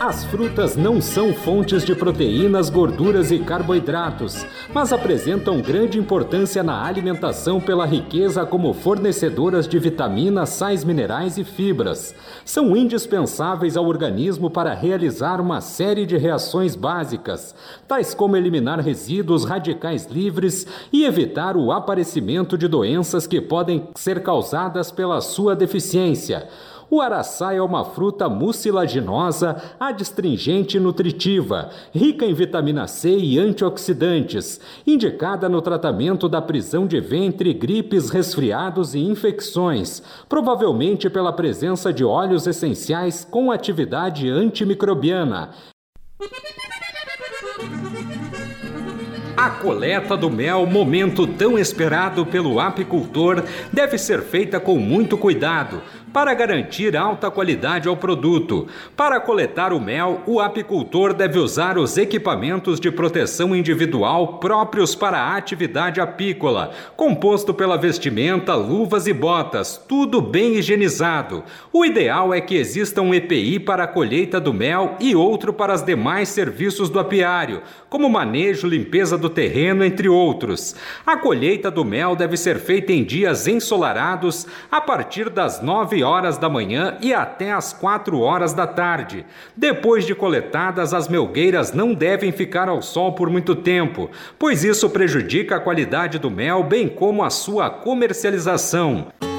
As frutas não são fontes de proteínas, gorduras e carboidratos, mas apresentam grande importância na alimentação pela riqueza como fornecedoras de vitaminas, sais minerais e fibras. São indispensáveis ao organismo para realizar uma série de reações básicas, tais como eliminar resíduos radicais livres e evitar o aparecimento de doenças que podem ser causadas pela sua deficiência. O araçá é uma fruta mucilaginosa, adstringente e nutritiva, rica em vitamina C e antioxidantes, indicada no tratamento da prisão de ventre, gripes, resfriados e infecções, provavelmente pela presença de óleos essenciais com atividade antimicrobiana. A coleta do mel, momento tão esperado pelo apicultor, deve ser feita com muito cuidado para garantir alta qualidade ao produto. Para coletar o mel, o apicultor deve usar os equipamentos de proteção individual próprios para a atividade apícola, composto pela vestimenta, luvas e botas, tudo bem higienizado. O ideal é que exista um EPI para a colheita do mel e outro para os demais serviços do apiário, como manejo, limpeza do terreno, entre outros. A colheita do mel deve ser feita em dias ensolarados a partir das 9 horas da manhã e até às 4 horas da tarde. Depois de coletadas, as melgueiras não devem ficar ao sol por muito tempo, pois isso prejudica a qualidade do mel, bem como a sua comercialização.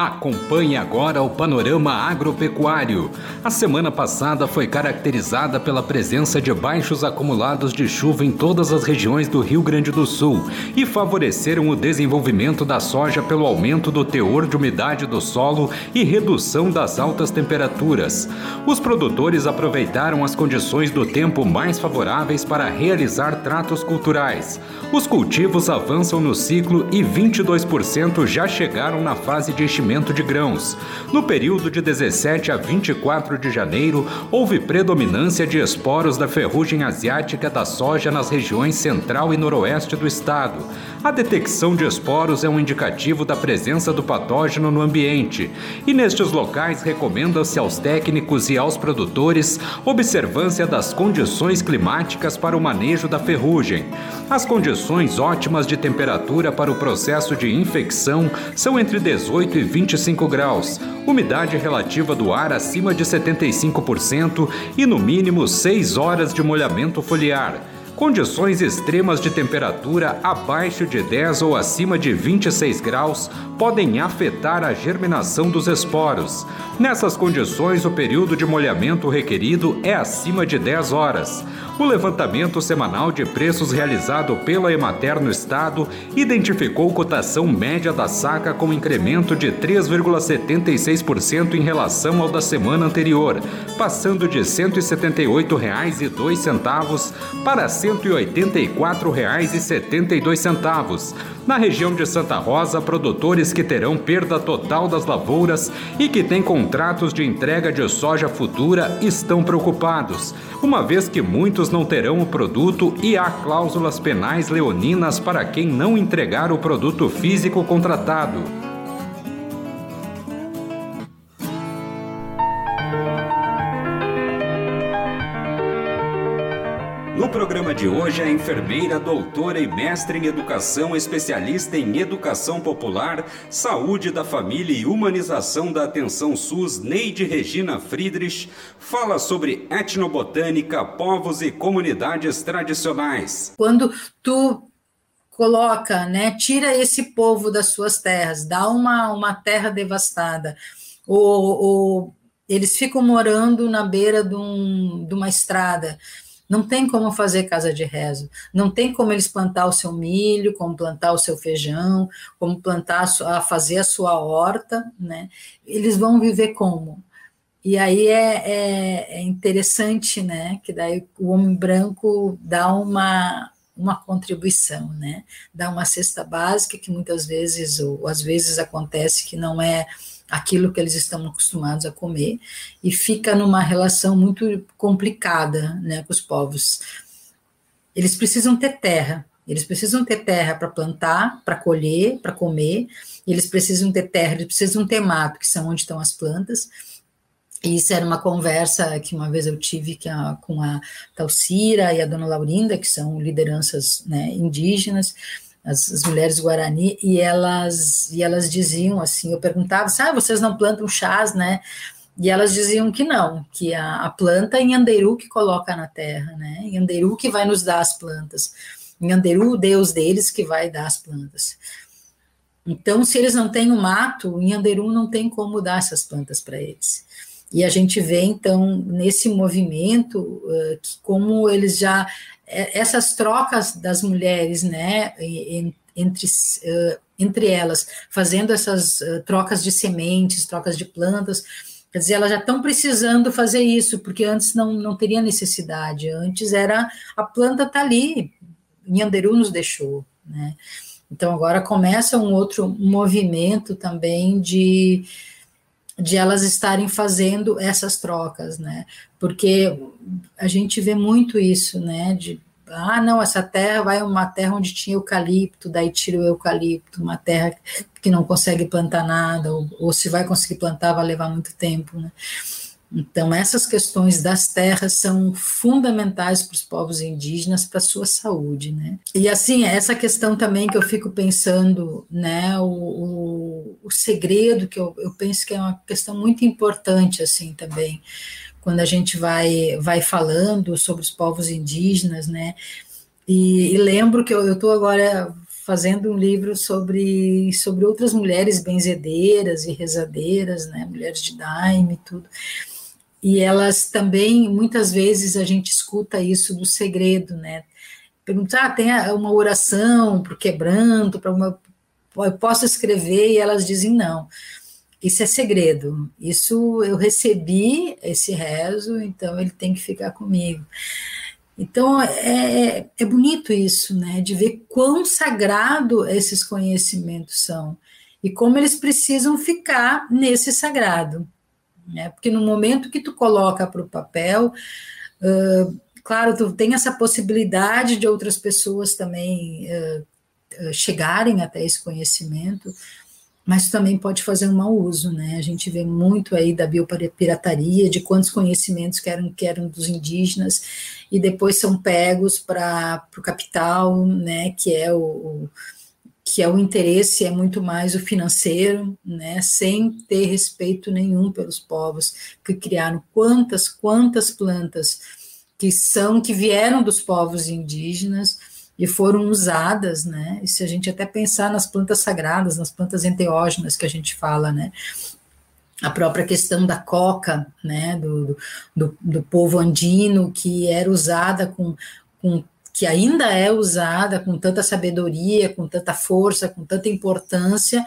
Acompanhe agora o panorama agropecuário. A semana passada foi caracterizada pela presença de baixos acumulados de chuva em todas as regiões do Rio Grande do Sul e favoreceram o desenvolvimento da soja pelo aumento do teor de umidade do solo e redução das altas temperaturas. Os produtores aproveitaram as condições do tempo mais favoráveis para realizar tratos culturais. Os cultivos avançam no ciclo e 22% já chegaram na fase de enchimento de grãos. No período de 17 a 24 de janeiro, houve predominância de esporos da ferrugem asiática da soja nas regiões central e noroeste do estado. A detecção de esporos é um indicativo da presença do patógeno no ambiente, e nestes locais recomenda-se aos técnicos e aos produtores observância das condições climáticas para o manejo da ferrugem. As condições ótimas de temperatura para o processo de infecção são entre 18 e 20 25 graus, umidade relativa do ar acima de 75% e no mínimo 6 horas de molhamento foliar. Condições extremas de temperatura abaixo de 10 ou acima de 26 graus podem afetar a germinação dos esporos. Nessas condições, o período de molhamento requerido é acima de 10 horas. O levantamento semanal de preços realizado pela Emater no estado identificou cotação média da saca com incremento de 3,76% em relação ao da semana anterior, passando de R$ 178,02 para R$ 184,72. Na região de Santa Rosa, produtores que terão perda total das lavouras e que têm contratos de entrega de soja futura estão preocupados, uma vez que muitos não terão o produto e há cláusulas penais leoninas para quem não entregar o produto físico contratado. No programa de hoje, a enfermeira, doutora e mestre em educação, especialista em educação popular, saúde da família e humanização da atenção SUS, Neide Regina Friedrich, fala sobre etnobotânica, povos e comunidades tradicionais. Quando tu coloca, né, tira esse povo das suas terras, dá uma, uma terra devastada, ou, ou eles ficam morando na beira de, um, de uma estrada, não tem como fazer casa de rezo, não tem como eles plantar o seu milho, como plantar o seu feijão, como plantar a fazer a sua horta, né? Eles vão viver como? E aí é, é, é, interessante, né? Que daí o homem branco dá uma, uma contribuição, né? Dá uma cesta básica que muitas vezes, ou às vezes acontece que não é aquilo que eles estão acostumados a comer, e fica numa relação muito complicada né, com os povos. Eles precisam ter terra, eles precisam ter terra para plantar, para colher, para comer, eles precisam ter terra, eles precisam ter mato, que são onde estão as plantas, e isso era uma conversa que uma vez eu tive com a Talcira e a dona Laurinda, que são lideranças né, indígenas, as, as, mulheres Guarani, e elas, e elas diziam assim, eu perguntava, ah, vocês não plantam chás, né? E elas diziam que não, que a, a planta é em Anderu que coloca na terra, né? Em Anderu que vai nos dar as plantas. Em Anderu, o Deus deles que vai dar as plantas. Então, se eles não têm o mato, em Anderu não tem como dar essas plantas para eles. E a gente vê, então, nesse movimento, uh, que como eles já. É, essas trocas das mulheres, né, entre, uh, entre elas, fazendo essas trocas de sementes, trocas de plantas, quer dizer, elas já estão precisando fazer isso, porque antes não, não teria necessidade. Antes era a planta tá ali, Nhanderu nos deixou, né? Então agora começa um outro movimento também de de elas estarem fazendo essas trocas, né? Porque a gente vê muito isso, né? De ah, não, essa terra vai uma terra onde tinha eucalipto, daí tira o eucalipto, uma terra que não consegue plantar nada, ou, ou se vai conseguir plantar vai levar muito tempo, né? Então, essas questões das terras são fundamentais para os povos indígenas, para a sua saúde, né? E assim, essa questão também que eu fico pensando, né, o, o, o segredo, que eu, eu penso que é uma questão muito importante, assim, também, quando a gente vai, vai falando sobre os povos indígenas, né? E, e lembro que eu estou agora fazendo um livro sobre, sobre outras mulheres benzedeiras e rezadeiras, né, mulheres de daime e tudo e elas também, muitas vezes, a gente escuta isso do segredo, né? Perguntar, ah, tem uma oração para o quebranto, para uma. Eu posso escrever, e elas dizem não. Isso é segredo. Isso eu recebi esse rezo, então ele tem que ficar comigo. Então é, é, bonito isso, né? De ver quão sagrado esses conhecimentos são e como eles precisam ficar nesse sagrado né? Porque no momento que tu coloca para o papel, uh, claro, tu tem essa possibilidade de outras pessoas também uh, chegarem até esse conhecimento, mas também pode fazer um mau uso, né? A gente vê muito aí da biopirataria, de quantos conhecimentos que eram, que eram dos indígenas, e depois são pegos para o capital, né? Que é o, o que é o interesse é muito mais o financeiro, né, sem ter respeito nenhum pelos povos que criaram quantas quantas plantas que são que vieram dos povos indígenas e foram usadas, né? E se a gente até pensar nas plantas sagradas, nas plantas enteógenas que a gente fala, né? A própria questão da coca, né? Do, do, do povo andino, que era usada com, com que ainda é usada com tanta sabedoria, com tanta força, com tanta importância,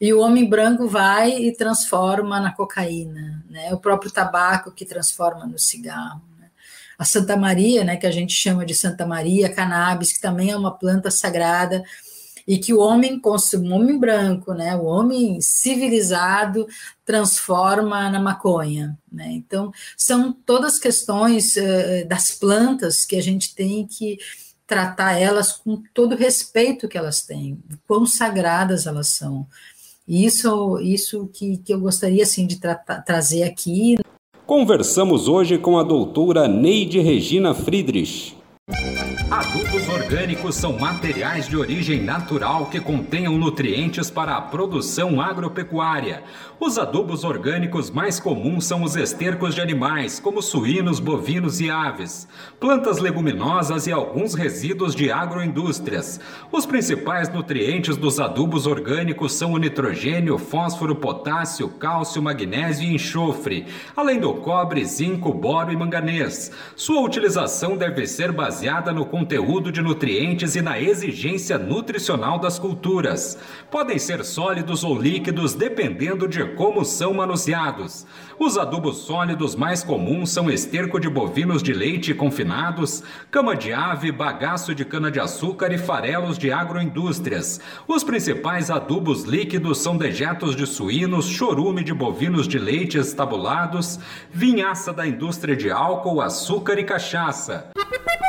e o homem branco vai e transforma na cocaína, né? O próprio tabaco que transforma no cigarro. Né? A Santa Maria, né, que a gente chama de Santa Maria, cannabis, que também é uma planta sagrada, e que o homem, o homem branco, né, o homem civilizado, transforma na maconha. Né? Então, são todas questões uh, das plantas que a gente tem que tratar elas com todo o respeito que elas têm, quão sagradas elas são. Isso, isso que, que eu gostaria assim, de tra trazer aqui. Conversamos hoje com a doutora Neide Regina Friedrich. Adubos orgânicos são materiais de origem natural que contenham nutrientes para a produção agropecuária. Os adubos orgânicos mais comuns são os estercos de animais, como suínos, bovinos e aves, plantas leguminosas e alguns resíduos de agroindústrias. Os principais nutrientes dos adubos orgânicos são o nitrogênio, fósforo, potássio, cálcio, magnésio e enxofre, além do cobre, zinco, boro e manganês. Sua utilização deve ser baseada no conteúdo de nutrientes e na exigência nutricional das culturas. Podem ser sólidos ou líquidos dependendo de como são manuseados. Os adubos sólidos mais comuns são esterco de bovinos de leite confinados, cama de ave, bagaço de cana-de-açúcar e farelos de agroindústrias. Os principais adubos líquidos são dejetos de suínos, chorume de bovinos de leite estabulados, vinhaça da indústria de álcool, açúcar e cachaça.